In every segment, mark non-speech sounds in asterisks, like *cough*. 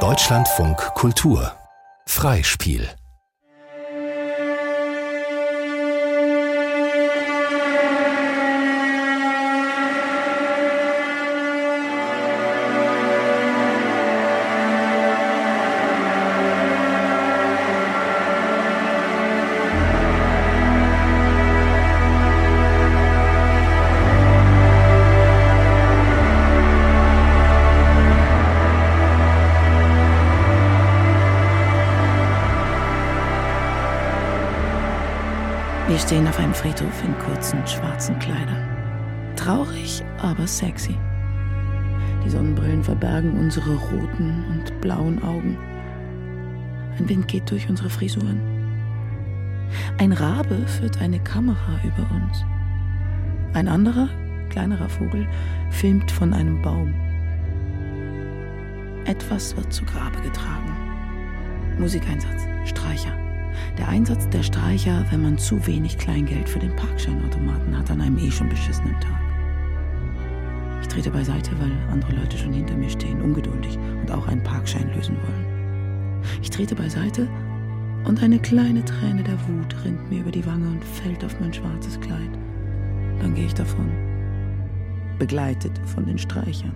Deutschlandfunk Kultur. Freispiel Wir stehen auf einem Friedhof in kurzen schwarzen Kleidern. Traurig, aber sexy. Die Sonnenbrillen verbergen unsere roten und blauen Augen. Ein Wind geht durch unsere Frisuren. Ein Rabe führt eine Kamera über uns. Ein anderer, kleinerer Vogel filmt von einem Baum. Etwas wird zu Grabe getragen. Musikeinsatz, Streicher. Der Einsatz der Streicher, wenn man zu wenig Kleingeld für den Parkscheinautomaten hat an einem eh schon beschissenen Tag. Ich trete beiseite, weil andere Leute schon hinter mir stehen, ungeduldig und auch einen Parkschein lösen wollen. Ich trete beiseite und eine kleine Träne der Wut rinnt mir über die Wange und fällt auf mein schwarzes Kleid. Dann gehe ich davon, begleitet von den Streichern,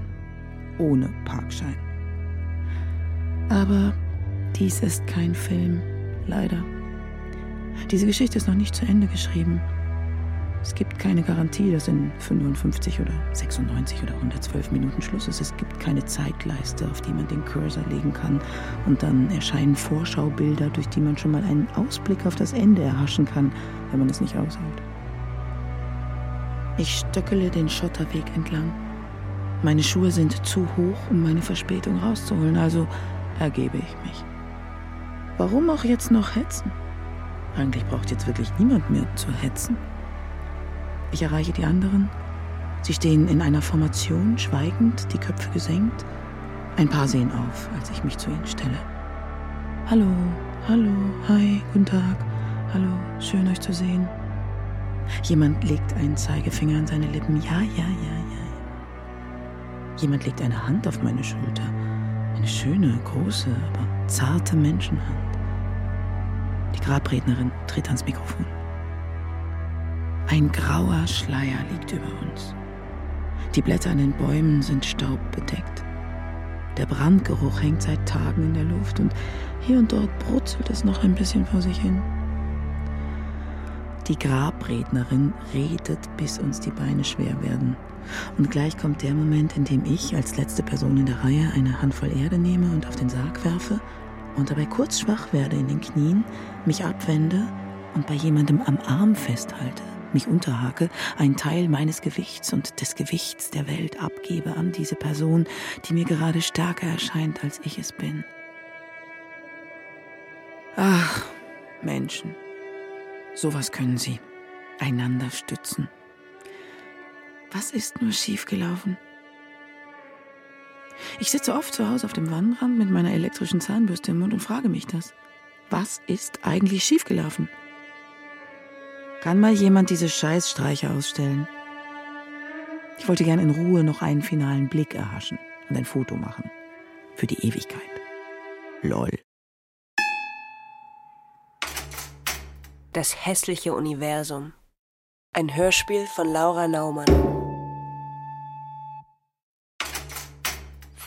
ohne Parkschein. Aber dies ist kein Film, leider. Diese Geschichte ist noch nicht zu Ende geschrieben. Es gibt keine Garantie, dass in 55 oder 96 oder 112 Minuten Schluss ist. Es gibt keine Zeitleiste, auf die man den Cursor legen kann. Und dann erscheinen Vorschaubilder, durch die man schon mal einen Ausblick auf das Ende erhaschen kann, wenn man es nicht aushält. Ich stöckele den Schotterweg entlang. Meine Schuhe sind zu hoch, um meine Verspätung rauszuholen, also ergebe ich mich. Warum auch jetzt noch hetzen? Eigentlich braucht jetzt wirklich niemand mehr zu hetzen. Ich erreiche die anderen. Sie stehen in einer Formation, schweigend, die Köpfe gesenkt. Ein paar sehen auf, als ich mich zu ihnen stelle. Hallo, hallo, hi, guten Tag. Hallo, schön euch zu sehen. Jemand legt einen Zeigefinger an seine Lippen. Ja, ja, ja, ja. Jemand legt eine Hand auf meine Schulter. Eine schöne, große, aber zarte Menschenhand. Die Grabrednerin tritt ans Mikrofon. Ein grauer Schleier liegt über uns. Die Blätter an den Bäumen sind staubbedeckt. Der Brandgeruch hängt seit Tagen in der Luft und hier und dort brutzelt es noch ein bisschen vor sich hin. Die Grabrednerin redet, bis uns die Beine schwer werden. Und gleich kommt der Moment, in dem ich als letzte Person in der Reihe eine Handvoll Erde nehme und auf den Sarg werfe und dabei kurz schwach werde in den Knien, mich abwende und bei jemandem am Arm festhalte, mich unterhake, einen Teil meines Gewichts und des Gewichts der Welt abgebe an diese Person, die mir gerade stärker erscheint, als ich es bin. Ach, Menschen, sowas können sie, einander stützen. Was ist nur schiefgelaufen? Ich sitze oft zu Hause auf dem Wannenrand mit meiner elektrischen Zahnbürste im Mund und frage mich das. Was ist eigentlich schiefgelaufen? Kann mal jemand diese Scheißstreiche ausstellen? Ich wollte gern in Ruhe noch einen finalen Blick erhaschen und ein Foto machen. Für die Ewigkeit. Lol. Das hässliche Universum. Ein Hörspiel von Laura Naumann.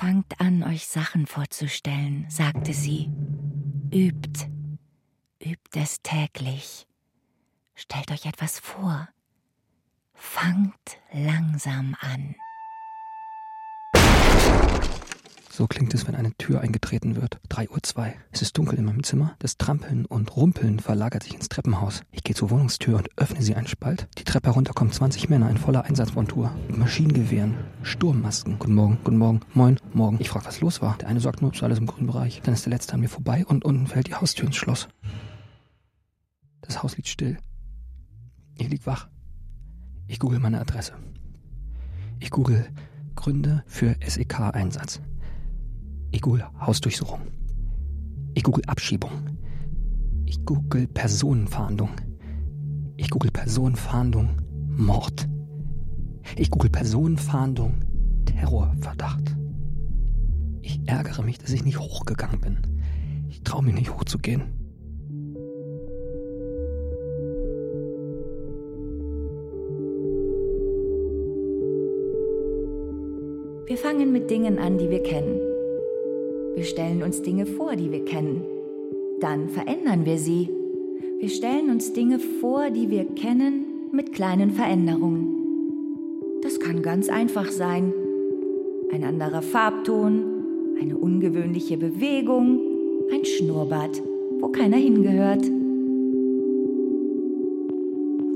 Fangt an, euch Sachen vorzustellen, sagte sie. Übt, übt es täglich. Stellt euch etwas vor. Fangt langsam an. So klingt es, wenn eine Tür eingetreten wird. 3.02 Uhr. Es ist dunkel in meinem Zimmer. Das Trampeln und Rumpeln verlagert sich ins Treppenhaus. Ich gehe zur Wohnungstür und öffne sie einen Spalt. Die Treppe herunter kommen 20 Männer in voller Einsatzmontur. Mit Maschinengewehren, Sturmmasken. Guten Morgen, guten Morgen, moin, morgen. Ich frage, was los war. Der eine sagt nur, ist alles im grünen Bereich. Dann ist der letzte an mir vorbei und unten fällt die Haustür ins Schloss. Das Haus liegt still. Ich lieg wach. Ich google meine Adresse. Ich google Gründe für SEK-Einsatz. Ich google Hausdurchsuchung. Ich google Abschiebung. Ich google Personenfahndung. Ich google Personenfahndung Mord. Ich google Personenfahndung Terrorverdacht. Ich ärgere mich, dass ich nicht hochgegangen bin. Ich traue mich nicht hochzugehen. Wir fangen mit Dingen an, die wir kennen. Wir stellen uns Dinge vor, die wir kennen. Dann verändern wir sie. Wir stellen uns Dinge vor, die wir kennen, mit kleinen Veränderungen. Das kann ganz einfach sein. Ein anderer Farbton, eine ungewöhnliche Bewegung, ein Schnurrbart, wo keiner hingehört.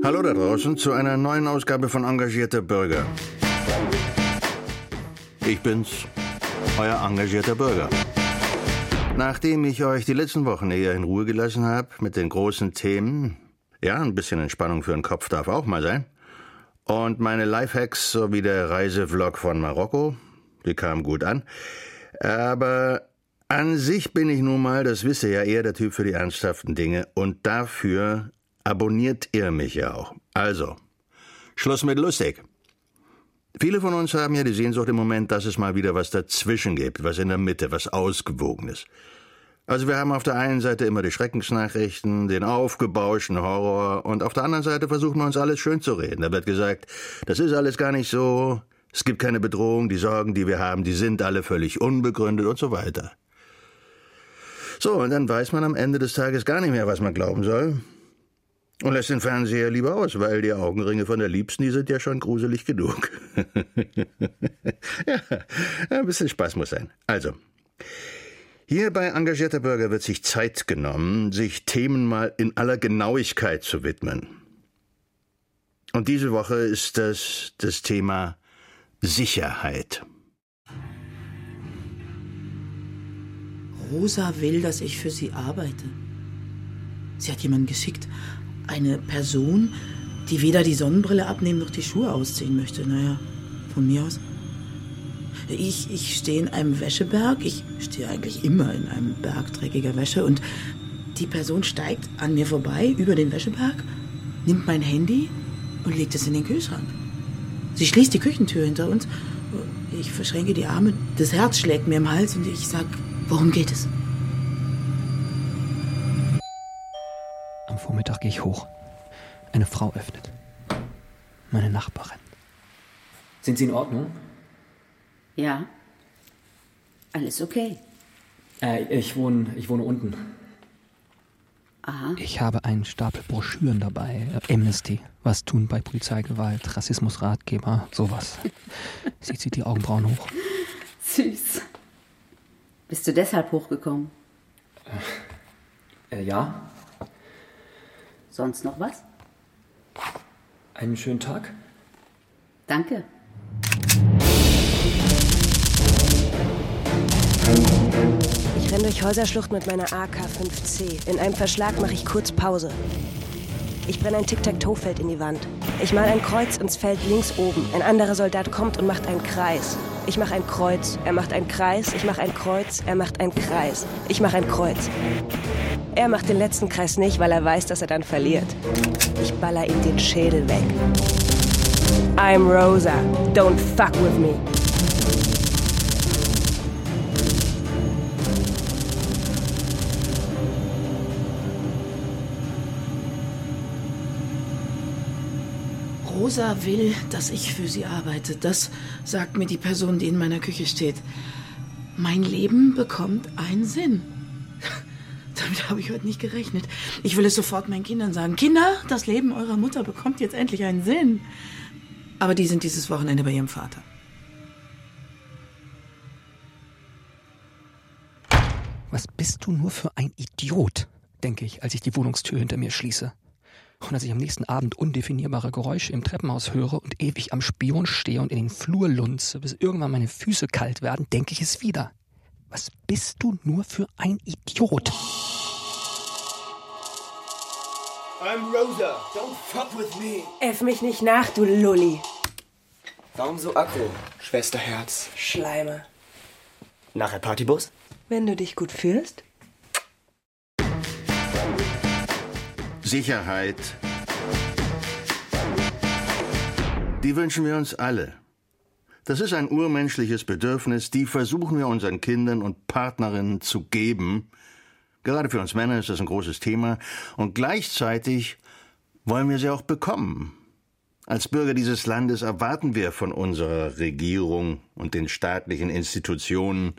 Hallo da draußen zu einer neuen Ausgabe von Engagierter Bürger. Ich bin's, euer engagierter Bürger. Nachdem ich euch die letzten Wochen eher in Ruhe gelassen habe mit den großen Themen, ja, ein bisschen Entspannung für den Kopf darf auch mal sein, und meine Lifehacks sowie der Reisevlog von Marokko, die kamen gut an, aber an sich bin ich nun mal, das wisst ihr ja, eher der Typ für die ernsthaften Dinge und dafür abonniert ihr mich ja auch. Also, Schluss mit lustig. Viele von uns haben ja die Sehnsucht im Moment, dass es mal wieder was dazwischen gibt, was in der Mitte, was Ausgewogenes. Also wir haben auf der einen Seite immer die Schreckensnachrichten, den aufgebauschten Horror und auf der anderen Seite versuchen wir uns alles schön zu reden. Da wird gesagt, das ist alles gar nicht so, es gibt keine Bedrohung, die Sorgen, die wir haben, die sind alle völlig unbegründet und so weiter. So, und dann weiß man am Ende des Tages gar nicht mehr, was man glauben soll. Und lässt den Fernseher lieber aus, weil die Augenringe von der Liebsten, die sind ja schon gruselig genug. *laughs* ja, ein bisschen Spaß muss sein. Also, hier bei Engagierter Bürger wird sich Zeit genommen, sich Themen mal in aller Genauigkeit zu widmen. Und diese Woche ist das das Thema Sicherheit. Rosa will, dass ich für sie arbeite. Sie hat jemanden geschickt, eine Person, die weder die Sonnenbrille abnehmen noch die Schuhe ausziehen möchte. Naja, von mir aus. Ich, ich stehe in einem Wäscheberg. Ich stehe eigentlich immer in einem Berg dreckiger Wäsche. Und die Person steigt an mir vorbei über den Wäscheberg, nimmt mein Handy und legt es in den Kühlschrank. Sie schließt die Küchentür hinter uns. Ich verschränke die Arme. Das Herz schlägt mir im Hals und ich sag, worum geht es? Vormittag gehe ich hoch. Eine Frau öffnet. Meine Nachbarin. Sind Sie in Ordnung? Ja. Alles okay. Äh, ich wohne, ich wohne unten. Aha. Ich habe einen Stapel Broschüren dabei. Äh, Amnesty. Was tun bei Polizeigewalt, Rassismusratgeber, sowas. Sie zieht die Augenbrauen hoch. Süß. Bist du deshalb hochgekommen? Äh, ja. Sonst noch was? Einen schönen Tag. Danke. Ich renne durch Häuserschlucht mit meiner AK-5C. In einem Verschlag mache ich kurz Pause. Ich brenne ein Tic-Tac-Toe-Feld in die Wand. Ich mal ein Kreuz ins Feld links oben. Ein anderer Soldat kommt und macht einen Kreis. Ich mache ein Kreuz. Er macht einen Kreis. Ich mache ein Kreuz. Er macht einen Kreis. Ich mache ein Kreuz. Er macht den letzten Kreis nicht, weil er weiß, dass er dann verliert. Ich baller ihm den Schädel weg. I'm Rosa. Don't fuck with me. Rosa will, dass ich für sie arbeite. Das sagt mir die Person, die in meiner Küche steht. Mein Leben bekommt einen Sinn. *laughs* Damit habe ich heute nicht gerechnet. Ich will es sofort meinen Kindern sagen. Kinder, das Leben eurer Mutter bekommt jetzt endlich einen Sinn. Aber die sind dieses Wochenende bei ihrem Vater. Was bist du nur für ein Idiot, denke ich, als ich die Wohnungstür hinter mir schließe. Und als ich am nächsten Abend undefinierbare Geräusche im Treppenhaus höre und ewig am Spion stehe und in den Flur lunze, bis irgendwann meine Füße kalt werden, denke ich es wieder. Was bist du nur für ein Idiot? I'm Rosa. Don't fuck with me. Äff mich nicht nach, du Lulli. Warum so aggro, Schwesterherz? Schleime. Nachher Partybus? Wenn du dich gut fühlst. Sicherheit. Die wünschen wir uns alle. Das ist ein urmenschliches Bedürfnis, die versuchen wir unseren Kindern und Partnerinnen zu geben. Gerade für uns Männer ist das ein großes Thema. Und gleichzeitig wollen wir sie auch bekommen. Als Bürger dieses Landes erwarten wir von unserer Regierung und den staatlichen Institutionen,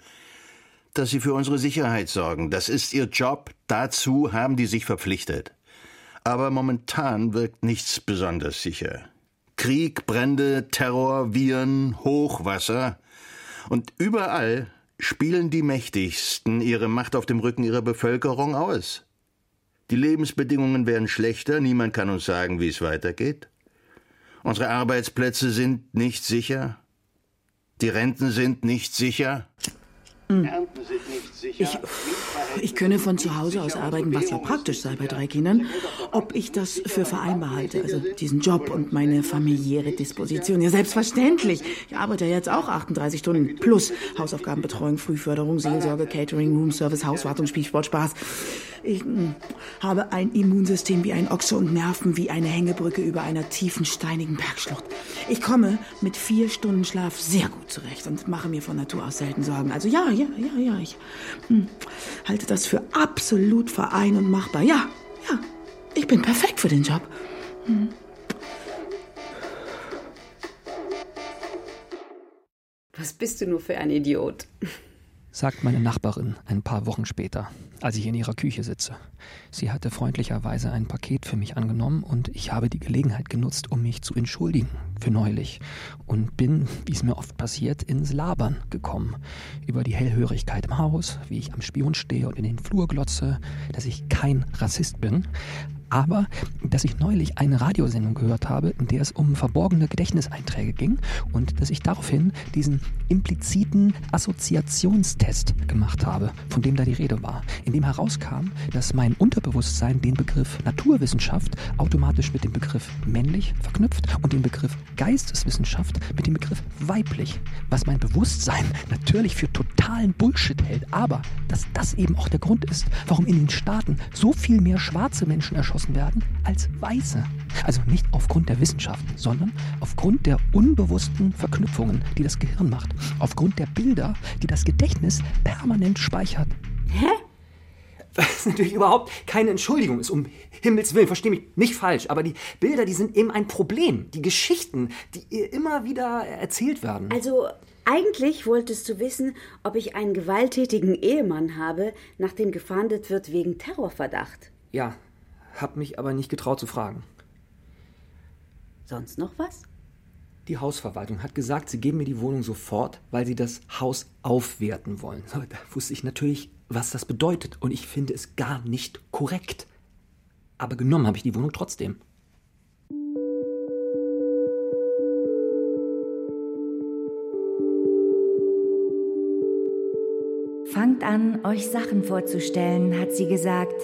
dass sie für unsere Sicherheit sorgen. Das ist ihr Job. Dazu haben die sich verpflichtet. Aber momentan wirkt nichts besonders sicher. Krieg, Brände, Terror, Viren, Hochwasser. Und überall spielen die Mächtigsten ihre Macht auf dem Rücken ihrer Bevölkerung aus. Die Lebensbedingungen werden schlechter, niemand kann uns sagen, wie es weitergeht. Unsere Arbeitsplätze sind nicht sicher. Die Renten sind nicht sicher. Ich, ich könne von zu Hause aus arbeiten, was ja praktisch sei bei drei Kindern. Ob ich das für vereinbar halte, also diesen Job und meine familiäre Disposition. Ja, selbstverständlich. Ich arbeite jetzt auch 38 Stunden plus Hausaufgabenbetreuung, Frühförderung, Seelsorge, Catering, Roomservice, Hauswartung, Spielsport, Spaß. Ich mh, habe ein Immunsystem wie ein Ochse und Nerven wie eine Hängebrücke über einer tiefen, steinigen Bergschlucht. Ich komme mit vier Stunden Schlaf sehr gut zurecht und mache mir von Natur aus selten Sorgen. Also ja, ja, ja, ja, ich hm, halte das für absolut verein und machbar. Ja, ja, ich bin perfekt für den Job. Hm. Was bist du nur für ein Idiot? sagt meine Nachbarin ein paar Wochen später, als ich in ihrer Küche sitze. Sie hatte freundlicherweise ein Paket für mich angenommen und ich habe die Gelegenheit genutzt, um mich zu entschuldigen für neulich und bin, wie es mir oft passiert, ins Labern gekommen. Über die Hellhörigkeit im Haus, wie ich am Spion stehe und in den Flur glotze, dass ich kein Rassist bin, aber dass ich neulich eine Radiosendung gehört habe, in der es um verborgene Gedächtniseinträge ging und dass ich daraufhin diesen impliziten Assoziationstest gemacht habe, von dem da die Rede war, in dem herauskam, dass mein Unterbewusstsein den Begriff Naturwissenschaft automatisch mit dem Begriff männlich verknüpft und den Begriff Geisteswissenschaft mit dem Begriff weiblich, was mein Bewusstsein natürlich für totalen Bullshit hält, aber dass das eben auch der Grund ist, warum in den Staaten so viel mehr schwarze Menschen erschossen werden als weiße. Also nicht aufgrund der Wissenschaften, sondern aufgrund der unbewussten Verknüpfungen, die das Gehirn macht, aufgrund der Bilder, die das Gedächtnis permanent speichert. Hä? Was natürlich überhaupt keine Entschuldigung ist, um Himmels Willen, verstehe mich nicht falsch, aber die Bilder, die sind eben ein Problem. Die Geschichten, die ihr immer wieder erzählt werden. Also, eigentlich wolltest du wissen, ob ich einen gewalttätigen Ehemann habe, nach dem gefahndet wird wegen Terrorverdacht. Ja, hab mich aber nicht getraut zu fragen. Sonst noch was? Die Hausverwaltung hat gesagt, sie geben mir die Wohnung sofort, weil sie das Haus aufwerten wollen. So, da wusste ich natürlich, was das bedeutet. Und ich finde es gar nicht korrekt. Aber genommen habe ich die Wohnung trotzdem. Fangt an, euch Sachen vorzustellen, hat sie gesagt.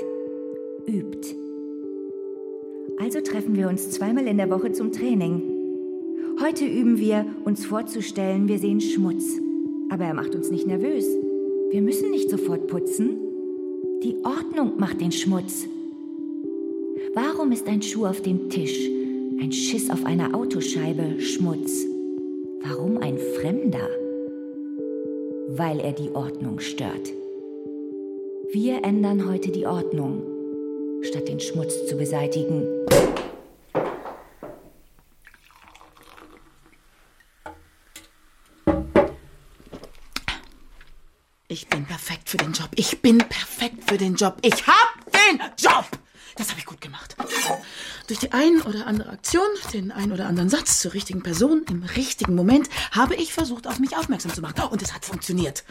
Übt. Also treffen wir uns zweimal in der Woche zum Training. Heute üben wir, uns vorzustellen, wir sehen Schmutz. Aber er macht uns nicht nervös. Wir müssen nicht sofort putzen. Die Ordnung macht den Schmutz. Warum ist ein Schuh auf dem Tisch, ein Schiss auf einer Autoscheibe Schmutz? Warum ein Fremder? Weil er die Ordnung stört. Wir ändern heute die Ordnung, statt den Schmutz zu beseitigen. Ich bin perfekt für den Job. Ich bin perfekt für den Job. Ich hab den Job! Das habe ich gut gemacht. Durch die ein oder andere Aktion, den ein oder anderen Satz zur richtigen Person im richtigen Moment habe ich versucht, auf mich aufmerksam zu machen. Und es hat funktioniert.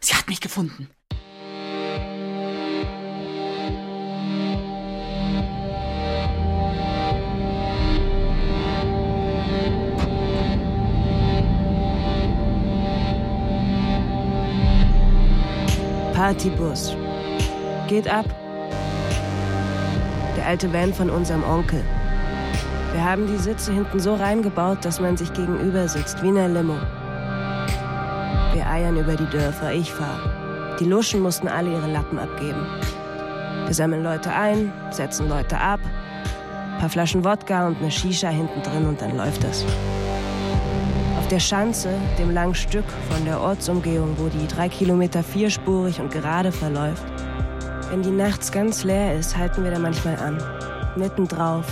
Sie hat mich gefunden. Partybus. Geht ab. Der alte Van von unserem Onkel. Wir haben die Sitze hinten so reingebaut, dass man sich gegenüber sitzt, wie in einer Limo. Wir eiern über die Dörfer, ich fahr. Die Luschen mussten alle ihre Lappen abgeben. Wir sammeln Leute ein, setzen Leute ab, paar Flaschen Wodka und eine Shisha hinten drin und dann läuft das. Auf der Schanze, dem langen Stück von der Ortsumgehung, wo die drei Kilometer vierspurig und gerade verläuft. Wenn die nachts ganz leer ist, halten wir da manchmal an. Mitten drauf.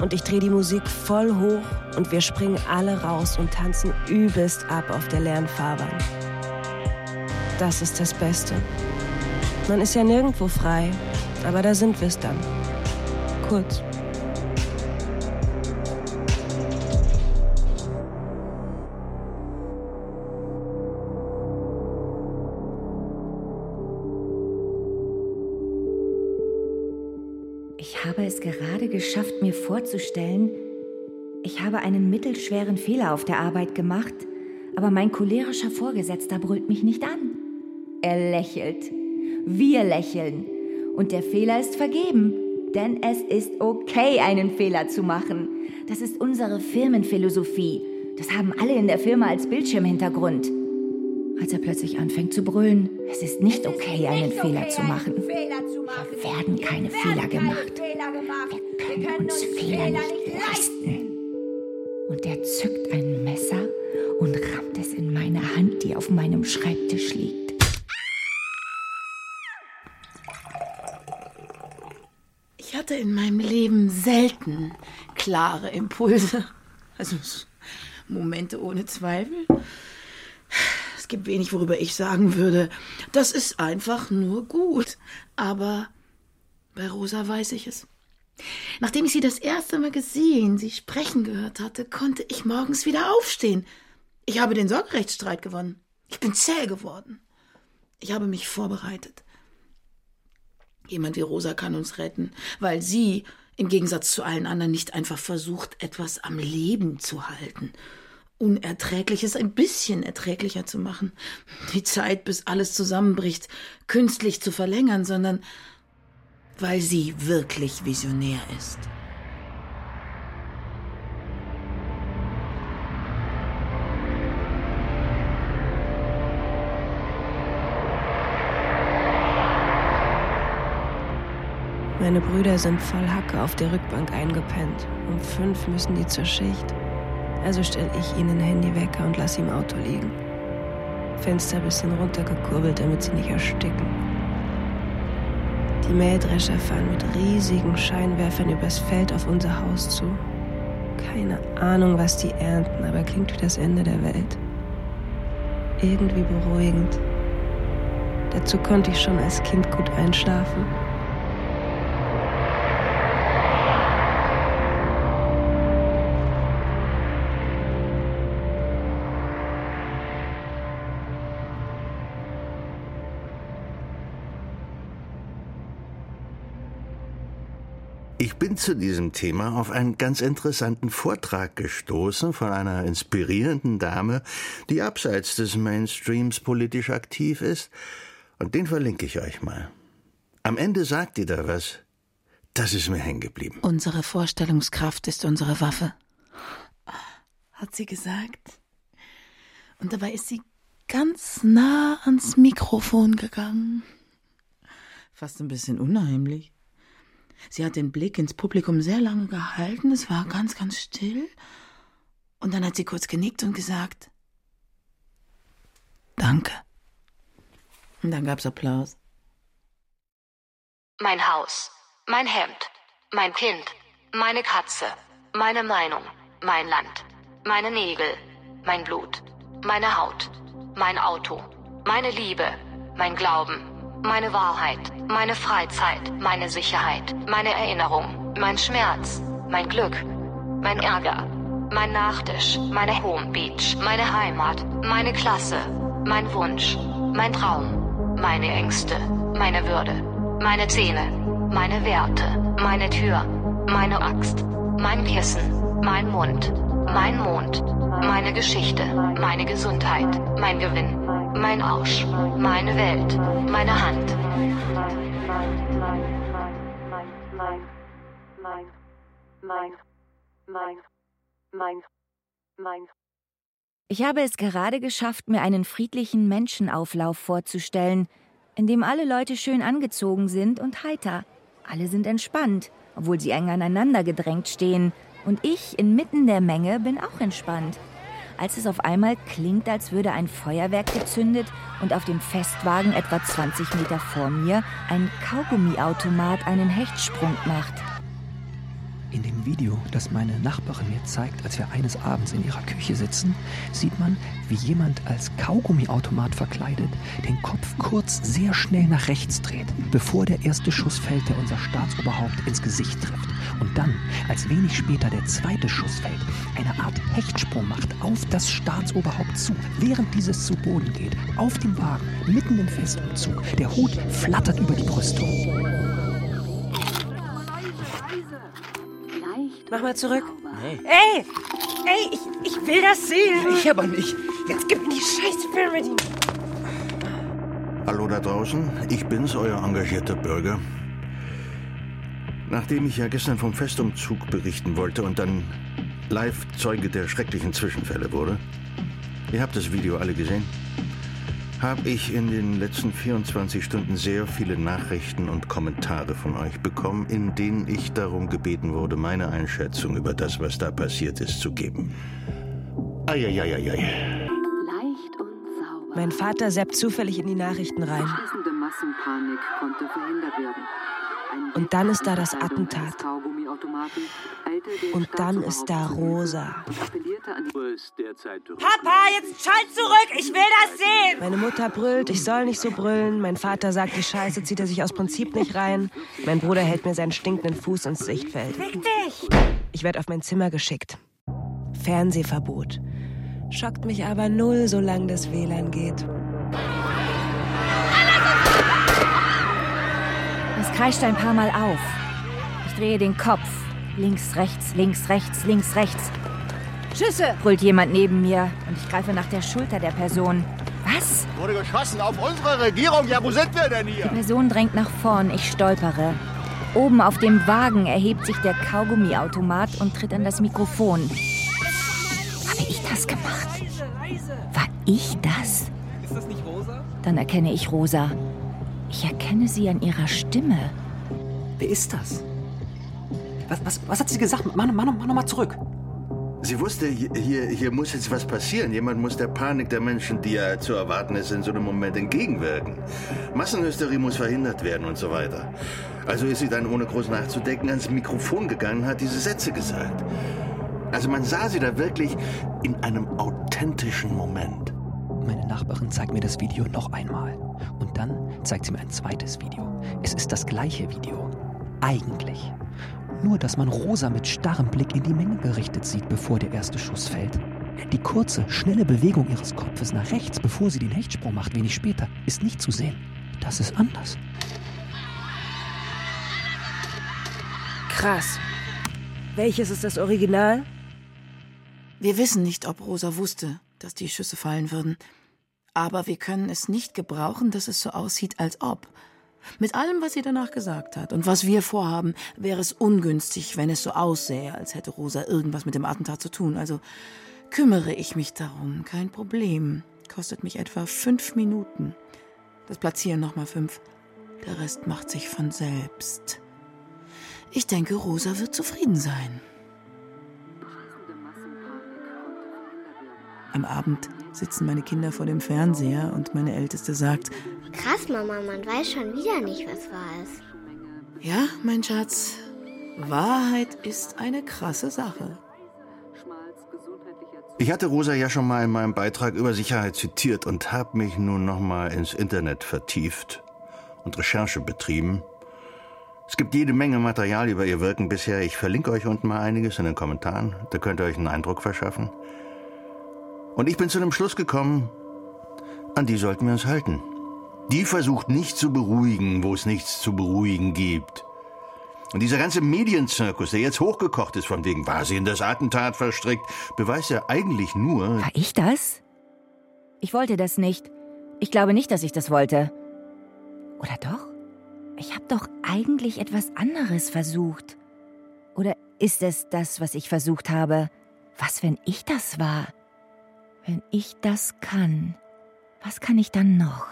Und ich drehe die Musik voll hoch und wir springen alle raus und tanzen übelst ab auf der leeren Fahrbahn. Das ist das Beste. Man ist ja nirgendwo frei, aber da sind wir es dann. Kurz. Gerade geschafft, mir vorzustellen, ich habe einen mittelschweren Fehler auf der Arbeit gemacht, aber mein cholerischer Vorgesetzter brüllt mich nicht an. Er lächelt. Wir lächeln. Und der Fehler ist vergeben, denn es ist okay, einen Fehler zu machen. Das ist unsere Firmenphilosophie. Das haben alle in der Firma als Bildschirmhintergrund. Als er plötzlich anfängt zu brüllen, es ist nicht okay, einen Fehler zu machen. Wir werden keine Fehler gemacht. Wir können uns Fehler nicht leisten. Und er zückt ein Messer und rammt es in meine Hand, die auf meinem Schreibtisch liegt. Ich hatte in meinem Leben selten klare Impulse. Also Momente ohne Zweifel. Gibt wenig, worüber ich sagen würde, das ist einfach nur gut. Aber bei Rosa weiß ich es. Nachdem ich sie das erste Mal gesehen, sie sprechen gehört hatte, konnte ich morgens wieder aufstehen. Ich habe den Sorgerechtsstreit gewonnen. Ich bin zäh geworden. Ich habe mich vorbereitet. Jemand wie Rosa kann uns retten, weil sie im Gegensatz zu allen anderen nicht einfach versucht, etwas am Leben zu halten. Unerträgliches ein bisschen erträglicher zu machen. Die Zeit, bis alles zusammenbricht, künstlich zu verlängern, sondern weil sie wirklich visionär ist. Meine Brüder sind voll Hacke auf der Rückbank eingepennt. Um fünf müssen die zur Schicht. Also stelle ich ihnen Handywecker und lass sie im Auto liegen. Fenster ein bisschen runtergekurbelt, damit sie nicht ersticken. Die Mähdrescher fahren mit riesigen Scheinwerfern übers Feld auf unser Haus zu. Keine Ahnung, was die ernten, aber klingt wie das Ende der Welt. Irgendwie beruhigend. Dazu konnte ich schon als Kind gut einschlafen. Bin zu diesem Thema auf einen ganz interessanten Vortrag gestoßen von einer inspirierenden Dame, die abseits des Mainstreams politisch aktiv ist, und den verlinke ich euch mal. Am Ende sagt die da was. Das ist mir hängen geblieben. Unsere Vorstellungskraft ist unsere Waffe, hat sie gesagt. Und dabei ist sie ganz nah ans Mikrofon gegangen. Fast ein bisschen unheimlich. Sie hat den Blick ins Publikum sehr lange gehalten, es war ganz, ganz still. Und dann hat sie kurz genickt und gesagt, Danke. Und dann gab's Applaus. Mein Haus, mein Hemd, mein Kind, meine Katze, meine Meinung, mein Land, meine Nägel, mein Blut, meine Haut, mein Auto, meine Liebe, mein Glauben, meine Wahrheit, meine Freizeit, meine Sicherheit, meine Erinnerung, mein Schmerz, mein Glück, mein Ärger, mein Nachtisch, meine Homebeach, meine Heimat, meine Klasse, mein Wunsch, mein Traum, meine Ängste, meine Würde, meine Zähne, meine Werte, meine Tür, meine Axt, mein Kissen, mein Mund, mein Mond, meine Geschichte, meine Gesundheit, mein Gewinn, mein Arsch, meine Welt, meine Hand. Ich habe es gerade geschafft, mir einen friedlichen Menschenauflauf vorzustellen, in dem alle Leute schön angezogen sind und heiter. Alle sind entspannt, obwohl sie eng aneinander gedrängt stehen. Und ich inmitten der Menge bin auch entspannt. Als es auf einmal klingt, als würde ein Feuerwerk gezündet und auf dem Festwagen etwa 20 Meter vor mir ein Kaugummiautomat einen Hechtsprung macht. In dem Video, das meine Nachbarin mir zeigt, als wir eines Abends in ihrer Küche sitzen, sieht man, wie jemand als Kaugummiautomat verkleidet den Kopf kurz sehr schnell nach rechts dreht, bevor der erste Schuss fällt, der unser Staatsoberhaupt ins Gesicht trifft. Und dann, als wenig später der zweite Schuss fällt, eine Art Hechtsprung macht auf das Staatsoberhaupt zu, während dieses zu Boden geht, auf dem Wagen, mitten im Festumzug. Der Hut flattert über die Brüstung. Mach mal zurück. Nee. Ey! Ey, ich, ich will das sehen. Ich aber nicht. Jetzt gib mir die scheiß. Die... Hallo da draußen, ich bin's, euer engagierter Bürger. Nachdem ich ja gestern vom Festumzug berichten wollte und dann live Zeuge der schrecklichen Zwischenfälle wurde, ihr habt das Video alle gesehen, habe ich in den letzten 24 Stunden sehr viele Nachrichten und Kommentare von euch bekommen, in denen ich darum gebeten wurde, meine Einschätzung über das, was da passiert ist, zu geben. Eieieiei. Mein Vater seppt zufällig in die Nachrichten rein. Massenpanik konnte verhindert werden. Und dann ist da das Attentat. Und dann ist da Rosa. Papa, jetzt schalt zurück! Ich will das sehen! Meine Mutter brüllt, ich soll nicht so brüllen. Mein Vater sagt, die Scheiße zieht er sich aus Prinzip nicht rein. Mein Bruder hält mir seinen stinkenden Fuß ins Sichtfeld. Fick dich! Ich werde auf mein Zimmer geschickt. Fernsehverbot. Schockt mich aber null, solange das WLAN geht. Es kreischt ein paar Mal auf. Ich drehe den Kopf. Links, rechts, links, rechts, links, rechts. Schüsse! brüllt jemand neben mir und ich greife nach der Schulter der Person. Was? Wurde geschossen auf unsere Regierung. Ja, wo sind wir denn hier? Die Person drängt nach vorn, ich stolpere. Oben auf dem Wagen erhebt sich der Kaugummiautomat und tritt an das Mikrofon. Habe ich das gemacht? War ich das? Ist das nicht Rosa? Dann erkenne ich Rosa. Ich erkenne sie an ihrer Stimme. Wer ist das? Was, was, was hat sie gesagt? Mach, mach, mach noch mal zurück. Sie wusste, hier, hier muss jetzt was passieren. Jemand muss der Panik der Menschen, die ja zu erwarten ist, in so einem Moment entgegenwirken. Massenhysterie muss verhindert werden und so weiter. Also ist sie dann, ohne groß nachzudenken, ans Mikrofon gegangen und hat diese Sätze gesagt. Also man sah sie da wirklich in einem authentischen Moment. Meine Nachbarin zeigt mir das Video noch einmal. Und dann zeigt sie mir ein zweites Video. Es ist das gleiche Video. Eigentlich. Nur, dass man Rosa mit starrem Blick in die Menge gerichtet sieht, bevor der erste Schuss fällt. Die kurze, schnelle Bewegung ihres Kopfes nach rechts, bevor sie den Hechtsprung macht, wenig später, ist nicht zu sehen. Das ist anders. Krass. Welches ist das Original? Wir wissen nicht, ob Rosa wusste, dass die Schüsse fallen würden. Aber wir können es nicht gebrauchen, dass es so aussieht, als ob. Mit allem, was sie danach gesagt hat und was wir vorhaben, wäre es ungünstig, wenn es so aussähe, als hätte Rosa irgendwas mit dem Attentat zu tun. Also kümmere ich mich darum, kein Problem. Kostet mich etwa fünf Minuten. Das Platzieren nochmal fünf. Der Rest macht sich von selbst. Ich denke, Rosa wird zufrieden sein. Am Abend sitzen meine Kinder vor dem Fernseher und meine Älteste sagt, Krass, Mama, man weiß schon wieder nicht, was wahr ist. ja, mein Schatz, Wahrheit ist eine krasse Sache. Ich hatte Rosa ja schon mal in meinem Beitrag über Sicherheit zitiert und habe mich nun noch mal ins Internet vertieft und Recherche betrieben. Es gibt jede Menge Material über ihr Wirken bisher. Ich verlinke euch unten mal einiges in den Kommentaren. Da könnt ihr euch einen Eindruck verschaffen. Und ich bin zu dem Schluss gekommen, an die sollten wir uns halten. Die versucht nicht zu beruhigen, wo es nichts zu beruhigen gibt. Und dieser ganze Medienzirkus, der jetzt hochgekocht ist, von wegen war sie in das Attentat verstrickt, beweist ja eigentlich nur. War ich das? Ich wollte das nicht. Ich glaube nicht, dass ich das wollte. Oder doch? Ich habe doch eigentlich etwas anderes versucht. Oder ist es das, was ich versucht habe? Was, wenn ich das war? Wenn ich das kann, was kann ich dann noch?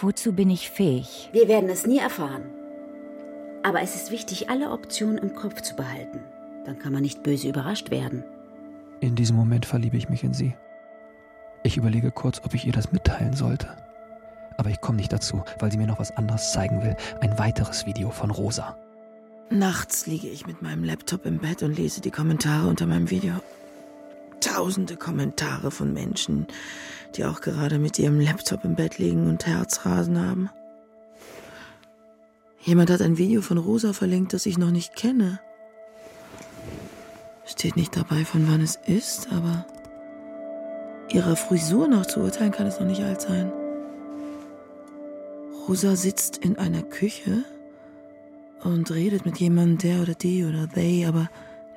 Wozu bin ich fähig? Wir werden es nie erfahren. Aber es ist wichtig, alle Optionen im Kopf zu behalten. Dann kann man nicht böse überrascht werden. In diesem Moment verliebe ich mich in sie. Ich überlege kurz, ob ich ihr das mitteilen sollte. Aber ich komme nicht dazu, weil sie mir noch was anderes zeigen will. Ein weiteres Video von Rosa. Nachts liege ich mit meinem Laptop im Bett und lese die Kommentare unter meinem Video. Tausende Kommentare von Menschen, die auch gerade mit ihrem Laptop im Bett liegen und Herzrasen haben. Jemand hat ein Video von Rosa verlinkt, das ich noch nicht kenne. Steht nicht dabei, von wann es ist, aber ihrer Frisur nach zu urteilen kann es noch nicht alt sein. Rosa sitzt in einer Küche und redet mit jemandem, der oder die oder they aber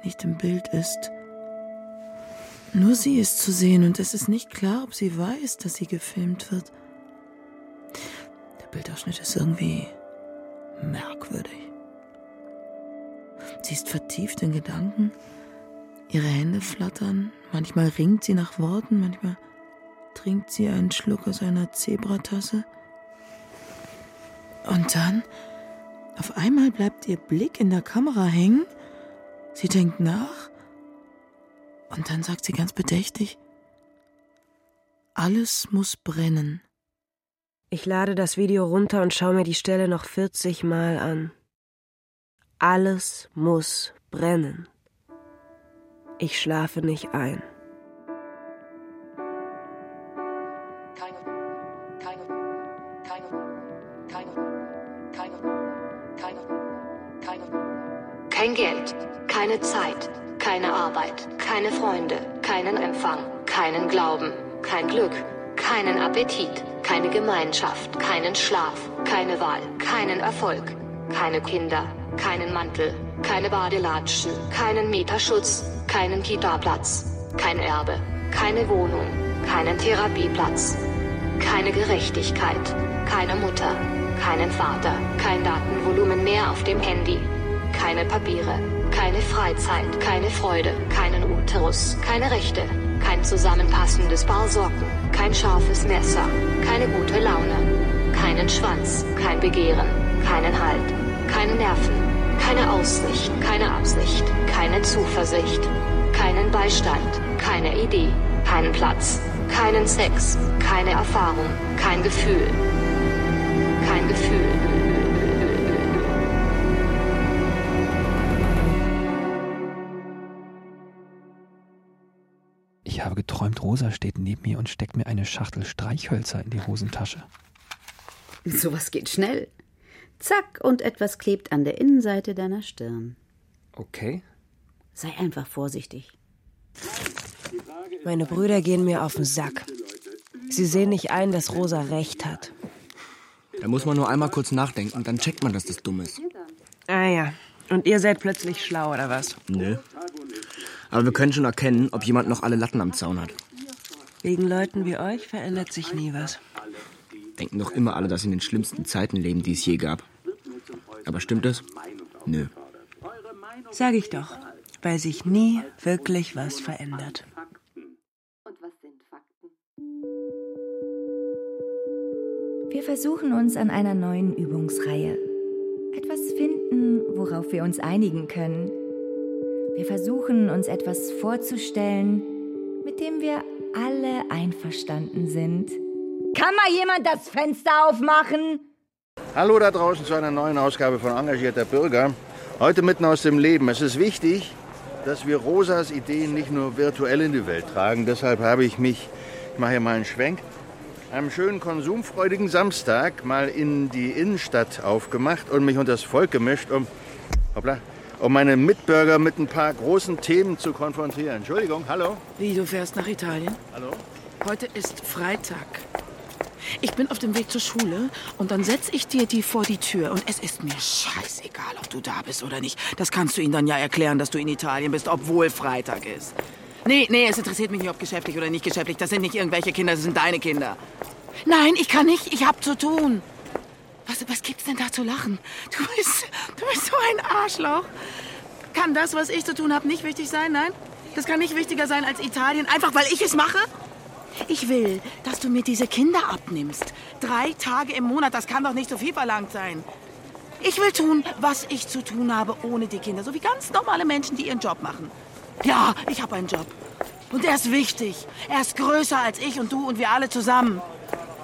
nicht im Bild ist. Nur sie ist zu sehen und es ist nicht klar, ob sie weiß, dass sie gefilmt wird. Der Bildausschnitt ist irgendwie merkwürdig. Sie ist vertieft in Gedanken. Ihre Hände flattern. Manchmal ringt sie nach Worten, manchmal trinkt sie einen Schluck aus einer Zebratasse. Und dann, auf einmal bleibt ihr Blick in der Kamera hängen. Sie denkt nach. Und dann sagt sie ganz bedächtig, alles muss brennen. Ich lade das Video runter und schaue mir die Stelle noch 40 Mal an. Alles muss brennen. Ich schlafe nicht ein. Kein Geld, keine Zeit, keine Arbeit, keine Freunde, keinen Empfang, keinen Glauben, kein Glück, keinen Appetit, keine Gemeinschaft, keinen Schlaf, keine Wahl, keinen Erfolg, keine Kinder, keinen Mantel, keine Badelatschen, keinen Mieterschutz, keinen Kita-Platz, kein Erbe, keine Wohnung, keinen Therapieplatz, keine Gerechtigkeit, keine Mutter, keinen Vater, kein Datenvolumen mehr auf dem Handy, keine Papiere, keine Freizeit, keine Freude, keinen Uterus, keine Rechte, kein zusammenpassendes Paar Socken, kein scharfes Messer, keine gute Laune, keinen Schwanz, kein Begehren, keinen Halt, keine Nerven, keine Aussicht, keine Absicht, keine Zuversicht, keinen Beistand, keine Idee, keinen Platz, keinen Sex, keine Erfahrung, kein Gefühl, kein Gefühl. Ich habe geträumt, Rosa steht neben mir und steckt mir eine Schachtel Streichhölzer in die Hosentasche. Sowas geht schnell. Zack, und etwas klebt an der Innenseite deiner Stirn. Okay. Sei einfach vorsichtig. Meine Brüder gehen mir auf den Sack. Sie sehen nicht ein, dass Rosa recht hat. Da muss man nur einmal kurz nachdenken und dann checkt man, dass das dumm ist. Ah ja. Und ihr seid plötzlich schlau, oder was? Nö. Aber wir können schon erkennen, ob jemand noch alle Latten am Zaun hat. Wegen Leuten wie euch verändert sich nie was. Denken doch immer alle, dass sie in den schlimmsten Zeiten leben, die es je gab. Aber stimmt das? Nö. Sag ich doch. Weil sich nie wirklich was verändert. Wir versuchen uns an einer neuen Übungsreihe. Etwas finden, worauf wir uns einigen können. Wir versuchen uns etwas vorzustellen, mit dem wir alle einverstanden sind. Kann mal jemand das Fenster aufmachen? Hallo da draußen zu einer neuen Ausgabe von Engagierter Bürger. Heute mitten aus dem Leben. Es ist wichtig, dass wir Rosas Ideen nicht nur virtuell in die Welt tragen. Deshalb habe ich mich, ich mache hier mal einen Schwenk, einem schönen konsumfreudigen Samstag mal in die Innenstadt aufgemacht und mich unter das Volk gemischt, um, hoppla, um meine Mitbürger mit ein paar großen Themen zu konfrontieren. Entschuldigung, hallo? Wie, du fährst nach Italien? Hallo? Heute ist Freitag. Ich bin auf dem Weg zur Schule und dann setze ich dir die vor die Tür und es ist mir scheißegal, ob du da bist oder nicht. Das kannst du ihnen dann ja erklären, dass du in Italien bist, obwohl Freitag ist. Nee, nee, es interessiert mich nicht, ob geschäftlich oder nicht geschäftlich. Das sind nicht irgendwelche Kinder, das sind deine Kinder. Nein, ich kann nicht, ich hab zu tun. Was, was gibt's denn da zu lachen? Du bist, du bist so ein Arschloch. Kann das, was ich zu tun habe, nicht wichtig sein? Nein? Das kann nicht wichtiger sein als Italien, einfach weil ich es mache? Ich will, dass du mir diese Kinder abnimmst. Drei Tage im Monat, das kann doch nicht so viel verlangt sein. Ich will tun, was ich zu tun habe ohne die Kinder. So wie ganz normale Menschen, die ihren Job machen. Ja, ich habe einen Job. Und er ist wichtig. Er ist größer als ich und du und wir alle zusammen.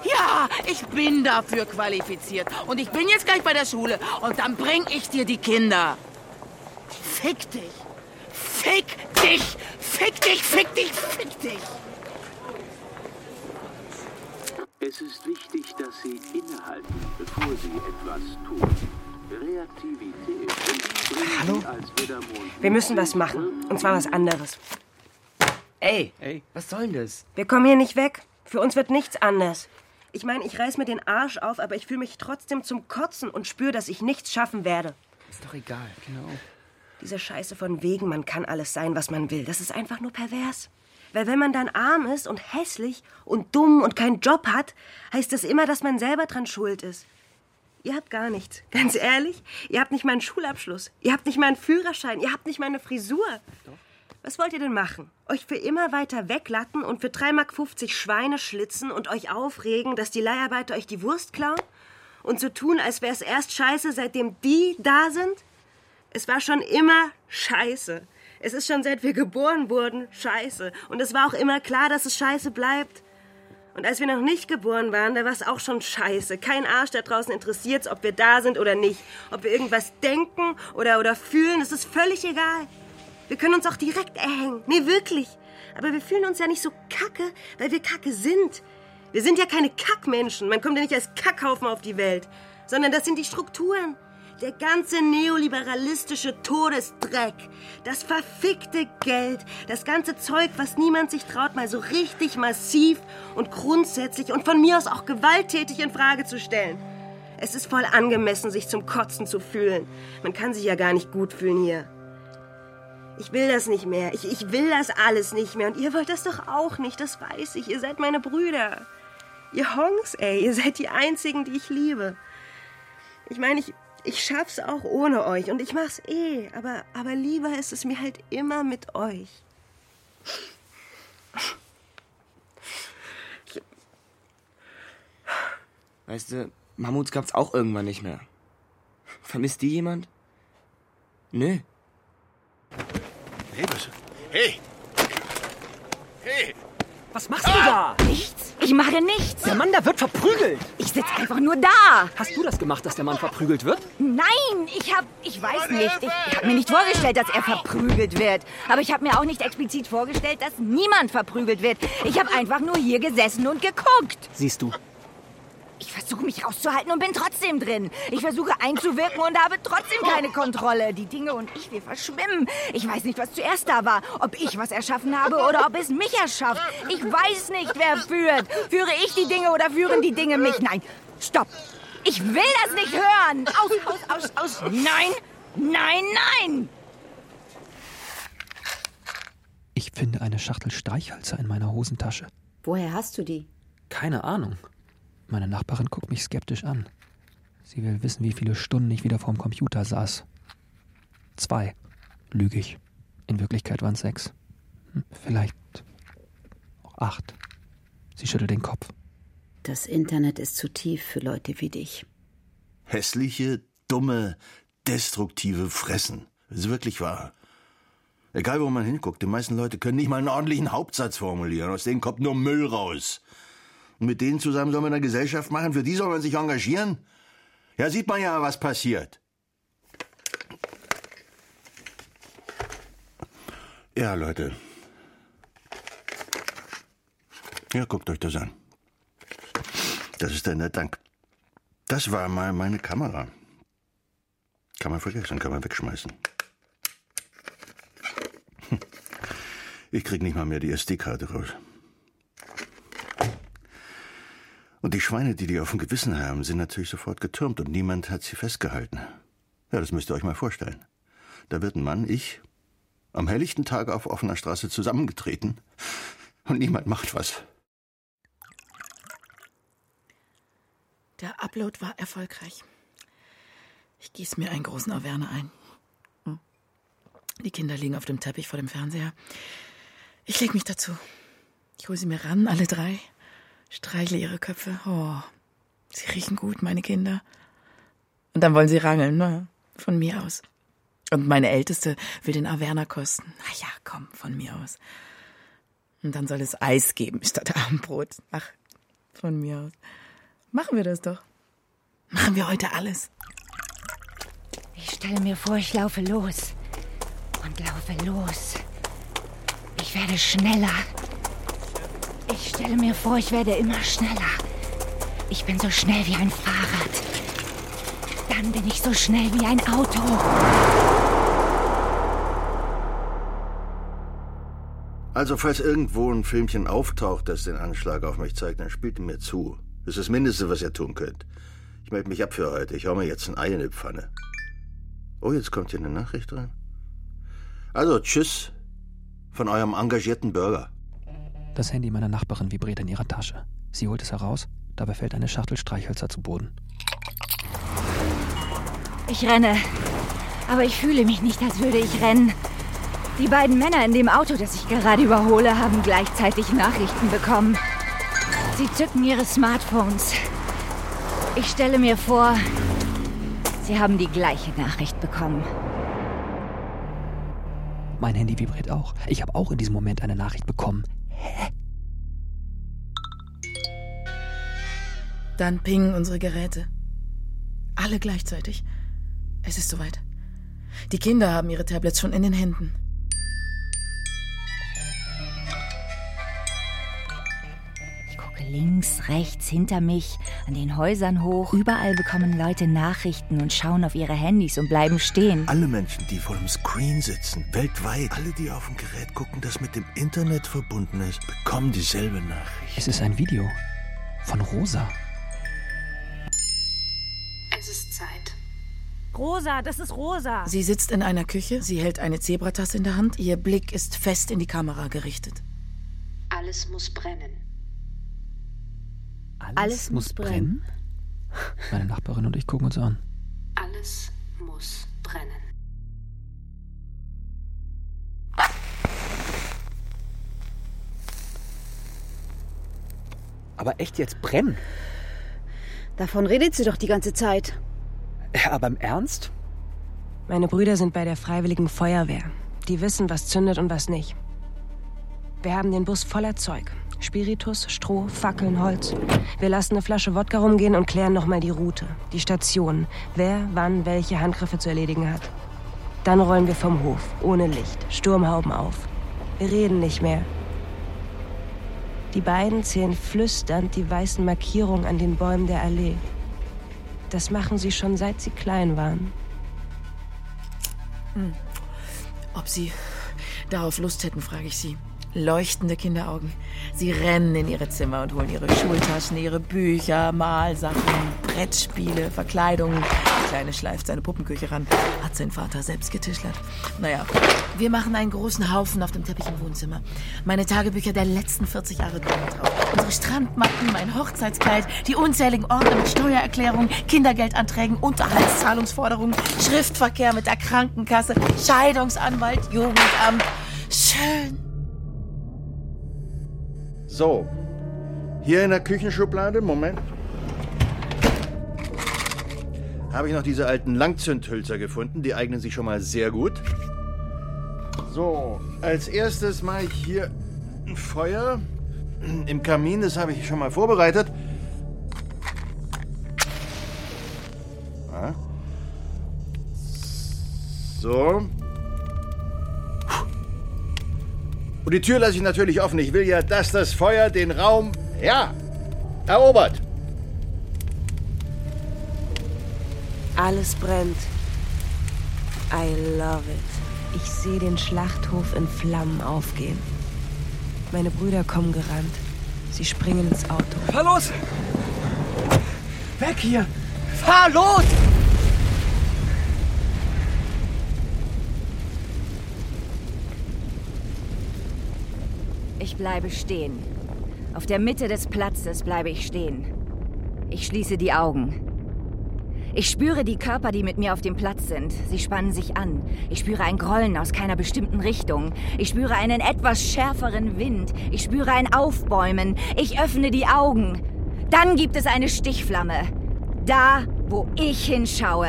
Ja, ich bin dafür qualifiziert. Und ich bin jetzt gleich bei der Schule. Und dann bring ich dir die Kinder. Fick dich. Fick dich. Fick dich, fick dich, fick dich. Es ist wichtig, dass Sie innehalten, bevor Sie etwas tun. Reaktivität Hallo? Wir müssen was machen. Und zwar was anderes. Ey, ey, was soll denn das? Wir kommen hier nicht weg. Für uns wird nichts anders. Ich meine, ich reiß mir den Arsch auf, aber ich fühle mich trotzdem zum Kotzen und spüre, dass ich nichts schaffen werde. Ist doch egal, genau. Diese Scheiße von wegen, man kann alles sein, was man will, das ist einfach nur pervers. Weil wenn man dann arm ist und hässlich und dumm und keinen Job hat, heißt das immer, dass man selber dran schuld ist. Ihr habt gar nichts. *laughs* Ganz ehrlich, ihr habt nicht mal einen Schulabschluss. Ihr habt nicht mal einen Führerschein. Ihr habt nicht mal eine Frisur. Was wollt ihr denn machen? Euch für immer weiter weglatten und für 3,50 Mark Schweine schlitzen und euch aufregen, dass die Leiharbeiter euch die Wurst klauen? Und so tun, als wäre es erst scheiße, seitdem die da sind? Es war schon immer scheiße. Es ist schon seit wir geboren wurden scheiße. Und es war auch immer klar, dass es scheiße bleibt. Und als wir noch nicht geboren waren, da war es auch schon scheiße. Kein Arsch da draußen interessiert ob wir da sind oder nicht. Ob wir irgendwas denken oder, oder fühlen, es ist völlig egal. Wir können uns auch direkt erhängen. Nee, wirklich. Aber wir fühlen uns ja nicht so kacke, weil wir kacke sind. Wir sind ja keine Kackmenschen. Man kommt ja nicht als Kackhaufen auf die Welt. Sondern das sind die Strukturen. Der ganze neoliberalistische Todesdreck, das verfickte Geld, das ganze Zeug, was niemand sich traut, mal so richtig massiv und grundsätzlich und von mir aus auch gewalttätig in Frage zu stellen. Es ist voll angemessen, sich zum Kotzen zu fühlen. Man kann sich ja gar nicht gut fühlen hier. Ich will das nicht mehr. Ich, ich will das alles nicht mehr. Und ihr wollt das doch auch nicht, das weiß ich. Ihr seid meine Brüder. Ihr Hongs, ey, ihr seid die einzigen, die ich liebe. Ich meine, ich, ich schaff's auch ohne euch und ich mach's eh, aber, aber lieber ist es mir halt immer mit euch. Weißt du, Mammuts gab's auch irgendwann nicht mehr. Vermisst die jemand? Nö. Hey, was? Hey! Hey! Was machst du da? Nichts. Ich mache nichts. Der Mann da wird verprügelt. Ich sitze einfach nur da. Hast du das gemacht, dass der Mann verprügelt wird? Nein, ich hab, ich weiß nicht. Ich, ich habe mir nicht vorgestellt, dass er verprügelt wird. Aber ich habe mir auch nicht explizit vorgestellt, dass niemand verprügelt wird. Ich habe einfach nur hier gesessen und geguckt. Siehst du, Ich versuche mich rauszuhalten und bin trotzdem drin. Ich versuche einzuwirken und habe trotzdem keine Kontrolle. Die Dinge und ich, wir verschwimmen. Ich weiß nicht, was zuerst da war. Ob ich was erschaffen habe oder ob es mich erschafft. Ich weiß nicht, wer führt. Führe ich die Dinge oder führen die Dinge mich? Nein, stopp. Ich will das nicht hören. Aus, aus, aus, aus. Nein, nein, nein. Ich finde eine Schachtel Streichhölzer in meiner Hosentasche. Woher hast du die? Keine Ahnung. Meine Nachbarin guckt mich skeptisch an. Sie will wissen, wie viele Stunden ich wieder vorm Computer saß. Zwei. Lüge ich. In Wirklichkeit waren es sechs. Hm, Vielleicht auch acht. Sie schüttelt den Kopf. Das Internet ist zu tief für Leute wie dich. Hässliche, dumme, destruktive Fressen. Das ist wirklich wahr. Egal, wo man hinguckt, die meisten Leute können nicht mal einen ordentlichen Hauptsatz formulieren. Aus denen kommt nur Müll raus. Und mit denen zusammen soll man eine Gesellschaft machen? Für die soll man sich engagieren? Ja, sieht man ja, was passiert. Ja, Leute. Ja, guckt euch das an. Das ist ein Dank. Das war mal meine Kamera. Kann man vergessen, kann man wegschmeißen. Hm. Ich krieg nicht mal mehr die SD-Karte raus. Und die Schweine, die die auf dem Gewissen haben, sind natürlich sofort getürmt und niemand hat sie festgehalten. Ja, das müsst ihr euch mal vorstellen. Da wird ein Mann, ich, am helllichten Tag auf offener Straße zusammengetreten und niemand macht was. Der Upload war erfolgreich. Ich gieß mir einen großen Averna ein. Hm. Die Kinder liegen auf dem Teppich vor dem Fernseher. Ich leg mich dazu. Ich hole sie mir ran, alle drei. Streichle ihre Köpfe. Oh, sie riechen gut, meine Kinder. Und dann wollen sie rangeln, ne? Von mir aus. Und meine Älteste will den Averna kosten. Na ja, komm, von mir aus. Und dann soll es Eis geben statt Abendbrot. Ach, von mir aus. Machen wir das doch. Machen wir heute alles. Ich stelle mir vor, ich laufe los. Und laufe los. Ich werde schneller. Ich stelle mir vor, ich werde immer schneller. Ich bin so schnell wie ein Fahrrad. Dann bin ich so schnell wie ein Auto. Also, falls irgendwo ein Filmchen auftaucht, das den Anschlag auf mich zeigt, dann spielt ihr mir zu. Das ist das Mindeste, was ihr tun könnt. Ich melde mich ab für heute. Ich hau mir jetzt ein Ei in die Pfanne. Oh, jetzt kommt hier eine Nachricht rein. Also, tschüss von eurem engagierten Bürger. Das Handy meiner Nachbarin vibriert in ihrer Tasche. Sie holt es heraus, dabei fällt eine Schachtel Streichhölzer zu Boden. Ich renne. Aber ich fühle mich nicht, als würde ich rennen. Die beiden Männer in dem Auto, das ich gerade überhole, haben gleichzeitig Nachrichten bekommen. Sie zücken ihre Smartphones. Ich stelle mir vor, sie haben die gleiche Nachricht bekommen. Mein Handy vibriert auch. Ich habe auch in diesem Moment eine Nachricht bekommen. Hä? Dann pingen unsere Geräte. Alle gleichzeitig. Es ist soweit. Die Kinder haben ihre Tablets schon in den Händen. Links, rechts, hinter mich, an den Häusern hoch. Überall bekommen Leute Nachrichten und schauen auf ihre Handys und bleiben stehen. Alle Menschen, die vor dem Screen sitzen, weltweit, alle, die auf dem Gerät gucken, das mit dem Internet verbunden ist, bekommen dieselbe Nachricht. Es ist ein Video von Rosa. Es ist Zeit. Rosa, das ist Rosa. Sie sitzt in einer Küche, sie hält eine Zebratasse in der Hand, ihr Blick ist fest in die Kamera gerichtet. Alles muss brennen. Alles, Alles muss brennen? brennen? Meine Nachbarin und ich gucken uns an. Alles muss brennen. Aber echt jetzt brennen? Davon redet sie doch die ganze Zeit. Ja, aber im Ernst? Meine Brüder sind bei der Freiwilligen Feuerwehr. Die wissen, was zündet und was nicht. Wir haben den Bus voller Zeug. Spiritus, Stroh, Fackeln, Holz. Wir lassen eine Flasche Wodka rumgehen und klären nochmal die Route, die Station, wer wann welche Handgriffe zu erledigen hat. Dann rollen wir vom Hof, ohne Licht, Sturmhauben auf. Wir reden nicht mehr. Die beiden zählen flüsternd die weißen Markierungen an den Bäumen der Allee. Das machen sie schon seit sie klein waren. Hm. Ob sie darauf Lust hätten, frage ich sie leuchtende Kinderaugen. Sie rennen in ihre Zimmer und holen ihre Schultaschen, ihre Bücher, Malsachen, Brettspiele, Verkleidungen. Die Kleine schleift seine Puppenküche ran. Hat sein Vater selbst getischlert. Naja, wir machen einen großen Haufen auf dem Teppich im Wohnzimmer. Meine Tagebücher der letzten 40 Jahre kommen drauf. Unsere Strandmatten, mein Hochzeitskleid, die unzähligen Ordner mit Steuererklärungen, Kindergeldanträgen, Unterhaltszahlungsforderungen, Schriftverkehr mit der Krankenkasse, Scheidungsanwalt, Jugendamt. Schön. So, hier in der Küchenschublade, Moment. Habe ich noch diese alten Langzündhülser gefunden. Die eignen sich schon mal sehr gut. So, als erstes mache ich hier ein Feuer im Kamin. Das habe ich schon mal vorbereitet. So. Und die Tür lasse ich natürlich offen. Ich will ja, dass das Feuer den Raum, ja, erobert. Alles brennt. I love it. Ich sehe den Schlachthof in Flammen aufgehen. Meine Brüder kommen gerannt. Sie springen ins Auto. Fahr los! Weg hier! Fahr los! Ich bleibe stehen. Auf der Mitte des Platzes bleibe ich stehen. Ich schließe die Augen. Ich spüre die Körper, die mit mir auf dem Platz sind. Sie spannen sich an. Ich spüre ein Grollen aus keiner bestimmten Richtung. Ich spüre einen etwas schärferen Wind. Ich spüre ein Aufbäumen. Ich öffne die Augen. Dann gibt es eine Stichflamme. Da, wo ich hinschaue.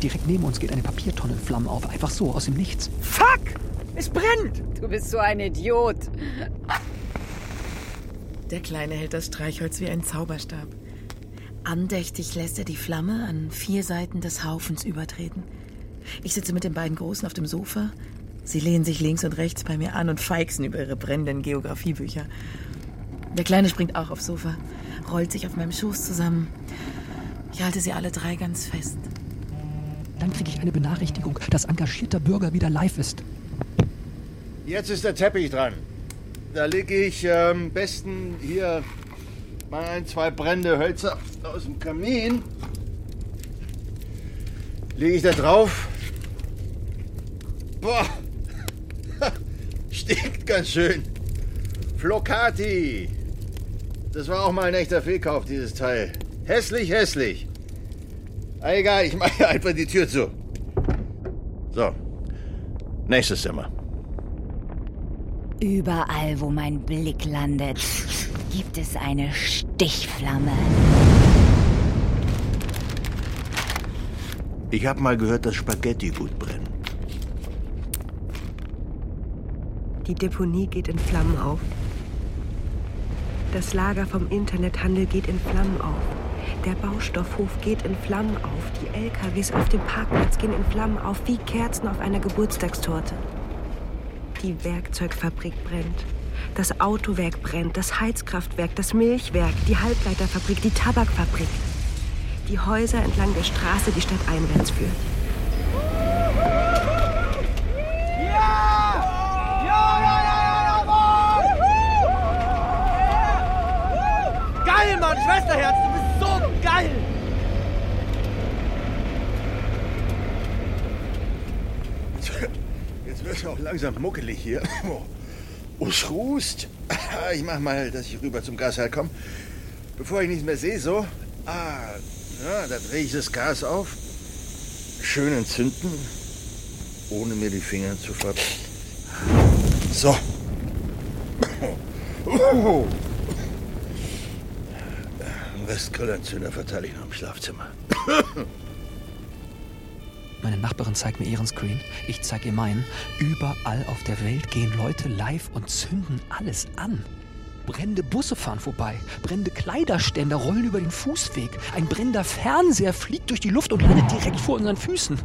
Direkt neben uns geht eine Papiertonne in Flammen auf. Einfach so, aus dem Nichts. Fuck! Es brennt! Du bist so ein Idiot. Der Kleine hält das Streichholz wie ein Zauberstab. Andächtig lässt er die Flamme an vier Seiten des Haufens übertreten. Ich sitze mit den beiden Großen auf dem Sofa. Sie lehnen sich links und rechts bei mir an und feixen über ihre brennenden Geografiebücher. Der Kleine springt auch aufs Sofa, rollt sich auf meinem Schoß zusammen. Ich halte sie alle drei ganz fest. Dann kriege ich eine Benachrichtigung, dass engagierter Bürger wieder live ist. Jetzt ist der Teppich dran. Da lege ich am ähm, besten hier mal ein, zwei brennende Hölzer aus dem Kamin. Lege ich da drauf. Boah, *laughs* stinkt ganz schön. Flocati. Das war auch mal ein echter Fehlkauf, dieses Teil. Hässlich, hässlich. Egal, ich mache *laughs* einfach die Tür zu. So, nächstes Zimmer. Überall, wo mein Blick landet, gibt es eine Stichflamme. Ich habe mal gehört, dass Spaghetti gut brennen. Die Deponie geht in Flammen auf. Das Lager vom Internethandel geht in Flammen auf. Der Baustoffhof geht in Flammen auf. Die LKWs auf dem Parkplatz gehen in Flammen auf, wie Kerzen auf einer Geburtstagstorte. Die Werkzeugfabrik brennt. Das Autowerk brennt, das Heizkraftwerk, das Milchwerk, die Halbleiterfabrik, die Tabakfabrik. Die Häuser entlang der Straße, die Stadt einwärts führt. Geil, Mann, Schwesterherz, du bist so geil! Jetzt wird es auch langsam muckelig hier. Oh, es rußt. Ich mach mal, dass ich rüber zum Gashalt komme. Bevor ich nichts mehr sehe, so. Ah, ja, da drehe ich das Gas auf. Schön entzünden. Ohne mir die Finger zu ver... So. Oh. Den Rest Grillanzünder verteile ich noch im Schlafzimmer. Meine Nachbarin zeigt mir ihren Screen, ich zeige ihr meinen. Überall auf der Welt gehen Leute live und zünden alles an. Brennende Busse fahren vorbei, brennende Kleiderständer rollen über den Fußweg, ein brennender Fernseher fliegt durch die Luft und landet direkt vor unseren Füßen.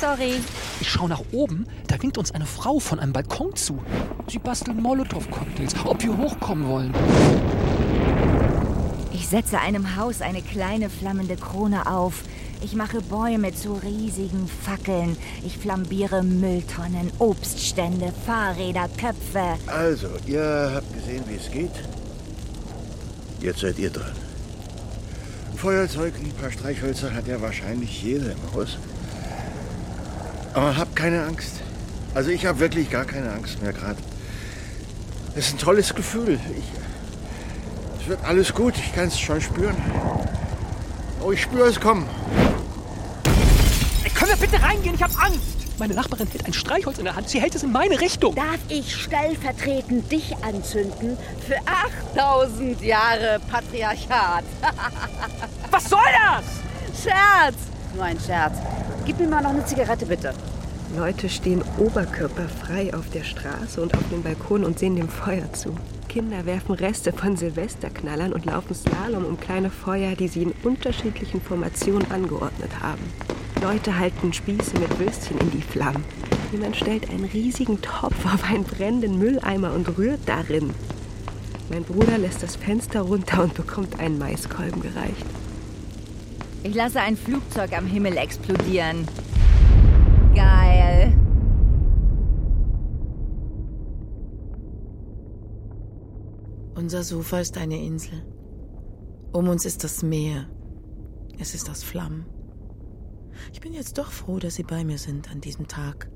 Sorry. Ich schaue nach oben, da winkt uns eine Frau von einem Balkon zu. Sie basteln Molotow-Cocktails, ob wir hochkommen wollen. Ich setze einem Haus eine kleine flammende Krone auf. Ich mache Bäume zu riesigen Fackeln. Ich flambiere Mülltonnen, Obststände, Fahrräder, Köpfe. Also, ihr habt gesehen, wie es geht. Jetzt seid ihr dran. Feuerzeug, ein paar Streichhölzer hat ja wahrscheinlich jeder im Haus. Aber habt keine Angst. Also ich habe wirklich gar keine Angst mehr gerade. Es ist ein tolles Gefühl. Ich, es wird alles gut, ich kann es schon spüren. Oh, ich spüre es kommen. Können wir bitte reingehen? Ich habe Angst. Meine Nachbarin hält ein Streichholz in der Hand. Sie hält es in meine Richtung. Darf ich stellvertretend dich anzünden für 8000 Jahre Patriarchat? *laughs* Was soll das? Scherz! Nur ein Scherz. Gib mir mal noch eine Zigarette, bitte. Leute stehen oberkörperfrei auf der Straße und auf dem Balkon und sehen dem Feuer zu. Kinder werfen Reste von Silvesterknallern und laufen Slalom um kleine Feuer, die sie in unterschiedlichen Formationen angeordnet haben. Leute halten Spieße mit Würstchen in die Flammen. Jemand stellt einen riesigen Topf auf einen brennenden Mülleimer und rührt darin. Mein Bruder lässt das Fenster runter und bekommt einen Maiskolben gereicht. Ich lasse ein Flugzeug am Himmel explodieren. Geil. Unser Sofa ist eine Insel. Um uns ist das Meer. Es ist aus Flammen. Ich bin jetzt doch froh, dass Sie bei mir sind an diesem Tag.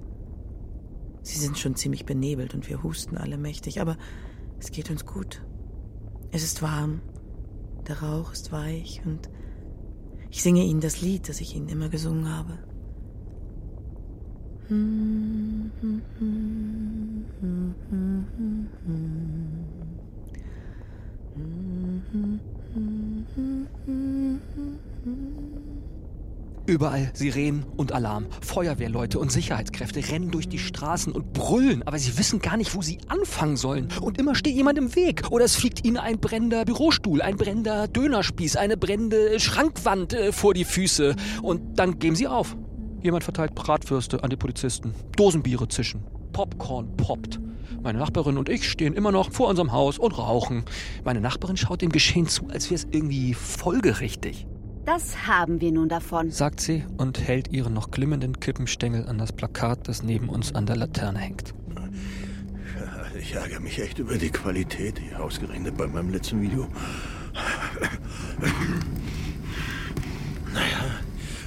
Sie sind schon ziemlich benebelt und wir husten alle mächtig, aber es geht uns gut. Es ist warm, der Rauch ist weich und ich singe Ihnen das Lied, das ich Ihnen immer gesungen habe. Überall Sirenen und Alarm. Feuerwehrleute und Sicherheitskräfte rennen durch die Straßen und brüllen, aber sie wissen gar nicht, wo sie anfangen sollen. Und immer steht jemand im Weg. Oder es fliegt ihnen ein brennender Bürostuhl, ein brennender Dönerspieß, eine brennende Schrankwand äh, vor die Füße. Und dann geben sie auf. Jemand verteilt Bratwürste an die Polizisten. Dosenbiere zischen. Popcorn poppt. Meine Nachbarin und ich stehen immer noch vor unserem Haus und rauchen. Meine Nachbarin schaut dem Geschehen zu, als wäre es irgendwie folgerichtig. Das haben wir nun davon, sagt sie und hält ihren noch glimmenden Kippenstängel an das Plakat, das neben uns an der Laterne hängt. Ich ärgere mich echt über die Qualität, hier ausgerechnet bei meinem letzten Video. Naja,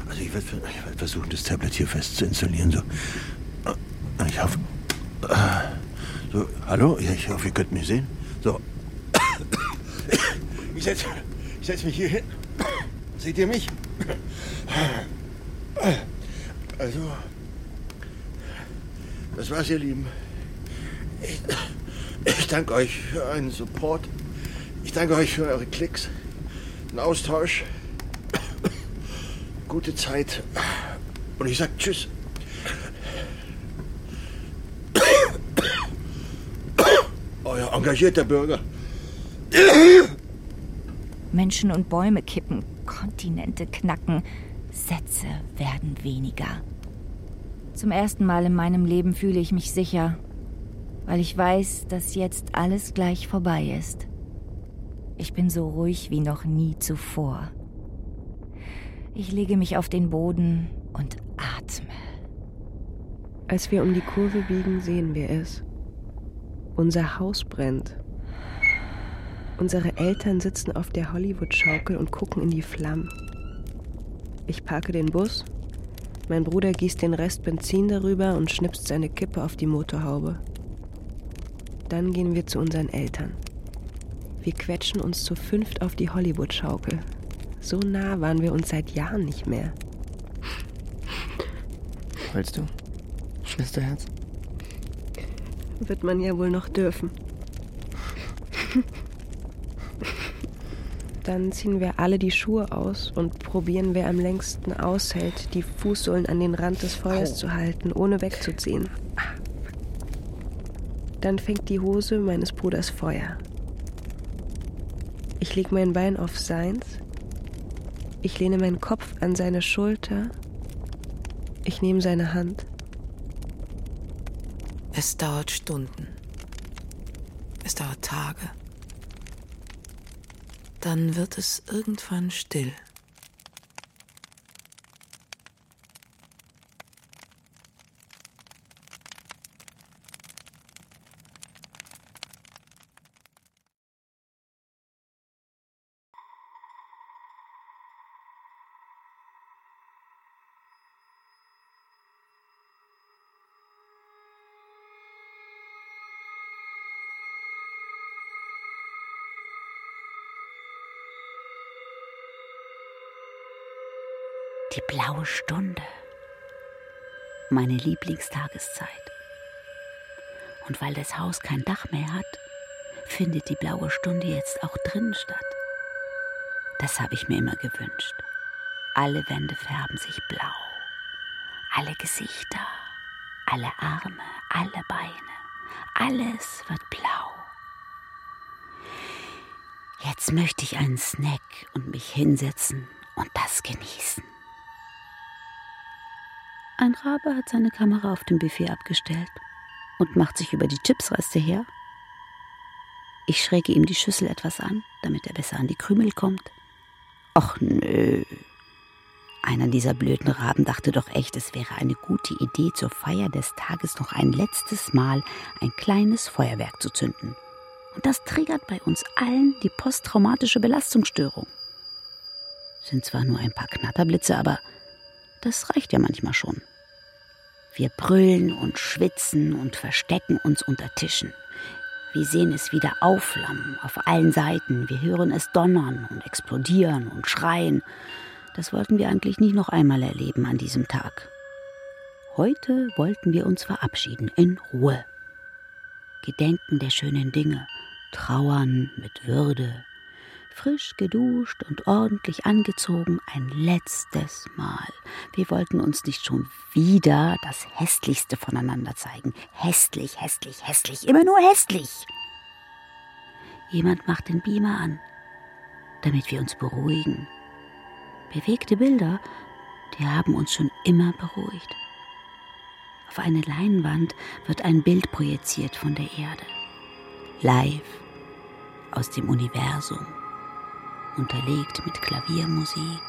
also ich werde werd versuchen, das Tablet hier fest zu installieren. So. Ich hoffe. So, hallo? Ja, ich hoffe, ihr könnt mich sehen. So. Ich setze ich setz mich hier hin. Seht ihr mich? Also, das war's, ihr Lieben. Ich, ich danke euch für euren Support. Ich danke euch für eure Klicks, den Austausch, gute Zeit. Und ich sag Tschüss. Euer engagierter Bürger. Menschen und Bäume kippen, Kontinente knacken, Sätze werden weniger. Zum ersten Mal in meinem Leben fühle ich mich sicher, weil ich weiß, dass jetzt alles gleich vorbei ist. Ich bin so ruhig wie noch nie zuvor. Ich lege mich auf den Boden und atme. Als wir um die Kurve biegen, sehen wir es. Unser Haus brennt. Unsere Eltern sitzen auf der Hollywood-Schaukel und gucken in die Flammen. Ich parke den Bus. Mein Bruder gießt den Rest Benzin darüber und schnipst seine Kippe auf die Motorhaube. Dann gehen wir zu unseren Eltern. Wir quetschen uns zu fünft auf die Hollywood-Schaukel. So nah waren wir uns seit Jahren nicht mehr. Willst du? Schwesterherz? Wird man ja wohl noch dürfen. Dann ziehen wir alle die Schuhe aus und probieren, wer am längsten aushält, die Fußsohlen an den Rand des Feuers Au. zu halten, ohne wegzuziehen. Dann fängt die Hose meines Bruders Feuer. Ich lege mein Bein auf seins. Ich lehne meinen Kopf an seine Schulter. Ich nehme seine Hand. Es dauert Stunden. Es dauert Tage dann wird es irgendwann still. Die blaue Stunde. Meine Lieblingstageszeit. Und weil das Haus kein Dach mehr hat, findet die blaue Stunde jetzt auch drinnen statt. Das habe ich mir immer gewünscht. Alle Wände färben sich blau. Alle Gesichter, alle Arme, alle Beine. Alles wird blau. Jetzt möchte ich einen Snack und mich hinsetzen und das genießen. Ein Rabe hat seine Kamera auf dem Buffet abgestellt und macht sich über die Chipsreste her. Ich schräge ihm die Schüssel etwas an, damit er besser an die Krümel kommt. Och nö. Einer dieser blöden Raben dachte doch echt, es wäre eine gute Idee, zur Feier des Tages noch ein letztes Mal ein kleines Feuerwerk zu zünden. Und das triggert bei uns allen die posttraumatische Belastungsstörung. Sind zwar nur ein paar Knatterblitze, aber das reicht ja manchmal schon. Wir brüllen und schwitzen und verstecken uns unter Tischen. Wir sehen es wieder aufflammen auf allen Seiten. Wir hören es donnern und explodieren und schreien. Das wollten wir eigentlich nicht noch einmal erleben an diesem Tag. Heute wollten wir uns verabschieden in Ruhe. Gedenken der schönen Dinge, trauern mit Würde, frisch geduscht und ordentlich angezogen, ein letztes Mal. Wir wollten uns nicht schon wieder das Hässlichste voneinander zeigen. Hässlich, hässlich, hässlich, immer nur hässlich. Jemand macht den Beamer an, damit wir uns beruhigen. Bewegte Bilder, die haben uns schon immer beruhigt. Auf eine Leinwand wird ein Bild projiziert von der Erde. Live aus dem Universum, unterlegt mit Klaviermusik.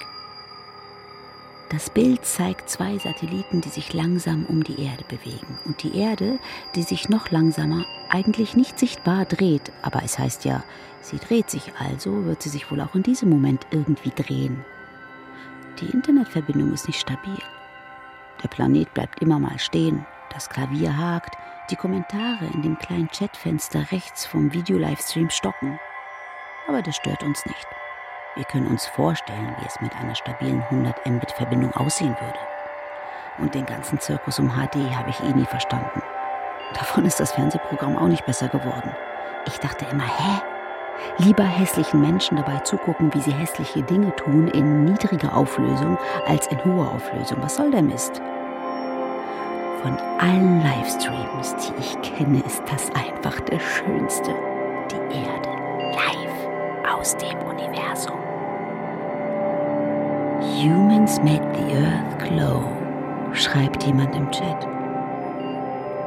Das Bild zeigt zwei Satelliten, die sich langsam um die Erde bewegen und die Erde, die sich noch langsamer, eigentlich nicht sichtbar dreht, aber es heißt ja, sie dreht sich also, wird sie sich wohl auch in diesem Moment irgendwie drehen. Die Internetverbindung ist nicht stabil. Der Planet bleibt immer mal stehen, das Klavier hakt, die Kommentare in dem kleinen Chatfenster rechts vom Video-Livestream stocken. Aber das stört uns nicht. Wir können uns vorstellen, wie es mit einer stabilen 100 Mbit-Verbindung aussehen würde. Und den ganzen Zirkus um HD habe ich eh nie verstanden. Davon ist das Fernsehprogramm auch nicht besser geworden. Ich dachte immer, hä? Lieber hässlichen Menschen dabei zugucken, wie sie hässliche Dinge tun in niedriger Auflösung als in hoher Auflösung. Was soll der Mist? Von allen Livestreams, die ich kenne, ist das einfach der schönste. Die Erde live aus dem Universum. Humans made the earth glow, schreibt jemand im Chat.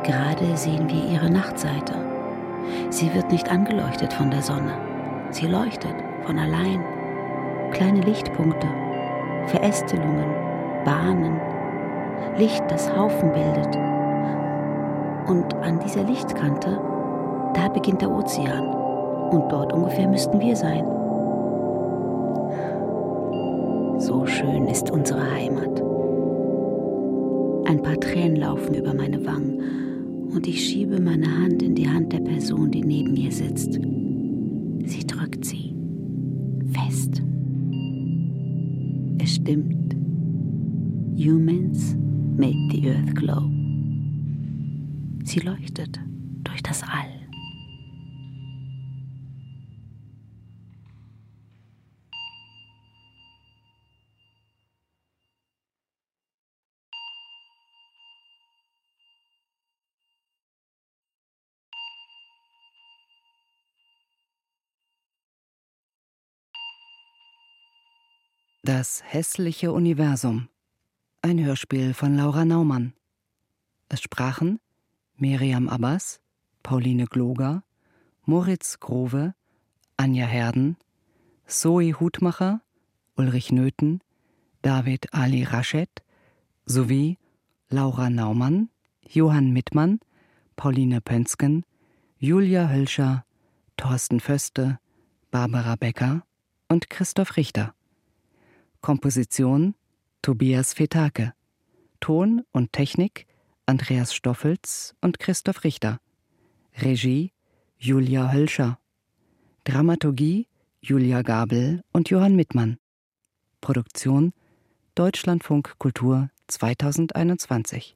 Gerade sehen wir ihre Nachtseite. Sie wird nicht angeleuchtet von der Sonne. Sie leuchtet von allein. Kleine Lichtpunkte, Verästelungen, Bahnen, Licht, das Haufen bildet. Und an dieser Lichtkante, da beginnt der Ozean. Und dort ungefähr müssten wir sein. So schön ist unsere Heimat. Ein paar Tränen laufen über meine Wangen und ich schiebe meine Hand in die Hand der Person, die neben mir sitzt. Sie drückt sie fest. Es stimmt. Humans made the earth glow. Sie leuchtet durch das All. Das hässliche Universum. Ein Hörspiel von Laura Naumann. Es sprachen Miriam Abbas, Pauline Gloger, Moritz Grove, Anja Herden, Zoe Hutmacher, Ulrich Nöthen, David Ali Raschet sowie Laura Naumann, Johann Mittmann, Pauline Pönsken, Julia Hölscher, Thorsten Föste, Barbara Becker und Christoph Richter. Komposition Tobias Fetake. Ton und Technik Andreas Stoffels und Christoph Richter. Regie Julia Hölscher. Dramaturgie Julia Gabel und Johann Mittmann. Produktion Deutschlandfunk Kultur 2021